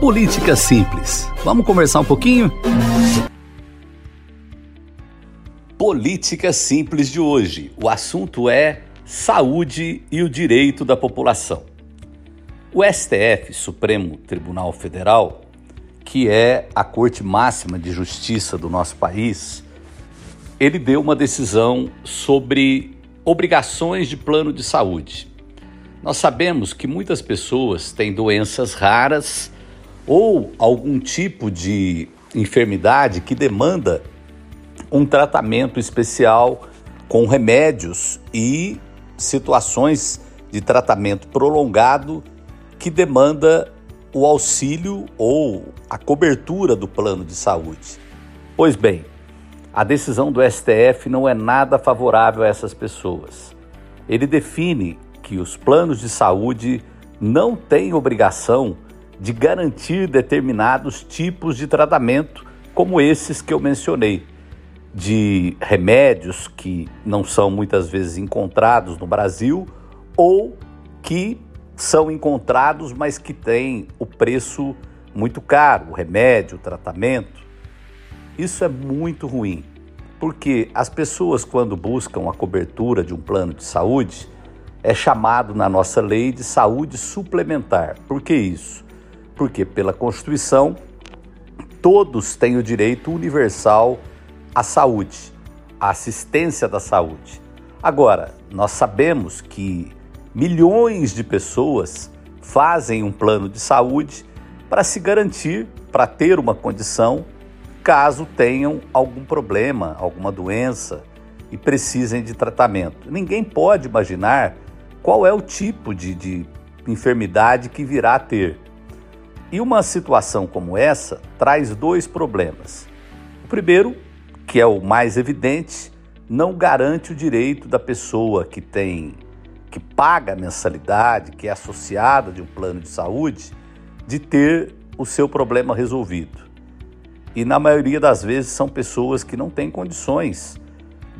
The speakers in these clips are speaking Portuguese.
Política Simples. Vamos conversar um pouquinho? Política Simples de hoje. O assunto é saúde e o direito da população. O STF, Supremo Tribunal Federal, que é a corte máxima de justiça do nosso país, ele deu uma decisão sobre obrigações de plano de saúde. Nós sabemos que muitas pessoas têm doenças raras ou algum tipo de enfermidade que demanda um tratamento especial com remédios e situações de tratamento prolongado que demanda o auxílio ou a cobertura do plano de saúde. Pois bem, a decisão do STF não é nada favorável a essas pessoas. Ele define que os planos de saúde não têm obrigação de garantir determinados tipos de tratamento, como esses que eu mencionei, de remédios que não são muitas vezes encontrados no Brasil ou que são encontrados, mas que têm o preço muito caro, o remédio, o tratamento. Isso é muito ruim, porque as pessoas, quando buscam a cobertura de um plano de saúde, é chamado na nossa lei de saúde suplementar. Por que isso? Porque, pela Constituição, todos têm o direito universal à saúde, à assistência da saúde. Agora, nós sabemos que milhões de pessoas fazem um plano de saúde para se garantir, para ter uma condição caso tenham algum problema, alguma doença e precisem de tratamento. Ninguém pode imaginar qual é o tipo de, de enfermidade que virá a ter. E uma situação como essa traz dois problemas. O primeiro, que é o mais evidente, não garante o direito da pessoa que tem que paga a mensalidade, que é associada de um plano de saúde, de ter o seu problema resolvido. E na maioria das vezes são pessoas que não têm condições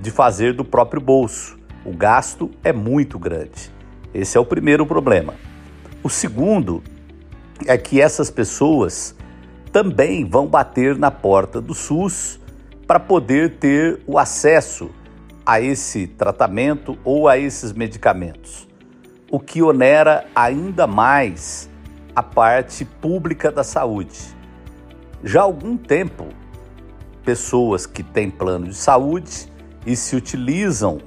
de fazer do próprio bolso. O gasto é muito grande. Esse é o primeiro problema. O segundo é que essas pessoas também vão bater na porta do SUS para poder ter o acesso a esse tratamento ou a esses medicamentos, o que onera ainda mais a parte pública da saúde. Já há algum tempo, pessoas que têm plano de saúde e se utilizam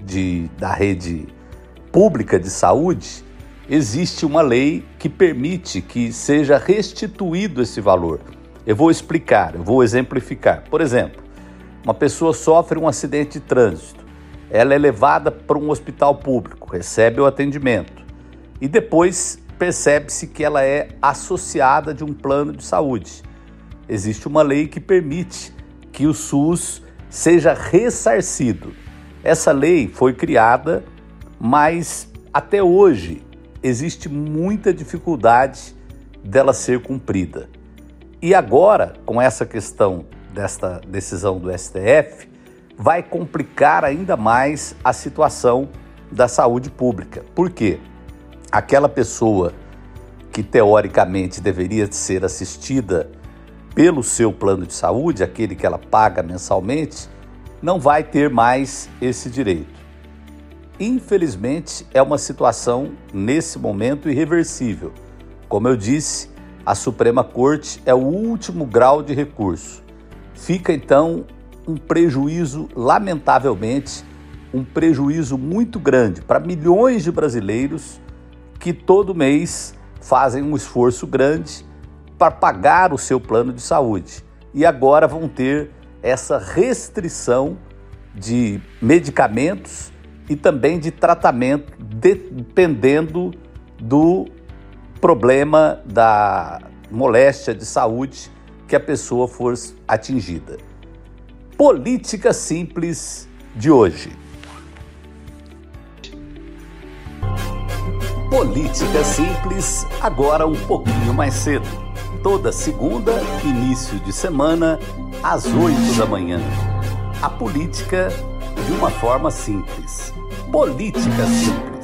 de, da rede pública de saúde, existe uma lei que permite que seja restituído esse valor. Eu vou explicar, eu vou exemplificar. Por exemplo, uma pessoa sofre um acidente de trânsito, ela é levada para um hospital público, recebe o atendimento e depois percebe-se que ela é associada de um plano de saúde existe uma lei que permite que o SUS seja ressarcido. Essa lei foi criada, mas até hoje existe muita dificuldade dela ser cumprida. E agora, com essa questão desta decisão do STF, vai complicar ainda mais a situação da saúde pública. Por quê? Aquela pessoa que teoricamente deveria ser assistida pelo seu plano de saúde, aquele que ela paga mensalmente, não vai ter mais esse direito. Infelizmente, é uma situação nesse momento irreversível. Como eu disse, a Suprema Corte é o último grau de recurso. Fica então um prejuízo, lamentavelmente, um prejuízo muito grande para milhões de brasileiros que todo mês fazem um esforço grande para pagar o seu plano de saúde. E agora vão ter essa restrição de medicamentos e também de tratamento, dependendo do problema da moléstia de saúde que a pessoa for atingida. Política simples de hoje. Política simples, agora um pouquinho mais cedo toda segunda, início de semana, às 8 da manhã. A política de uma forma simples. Política simples.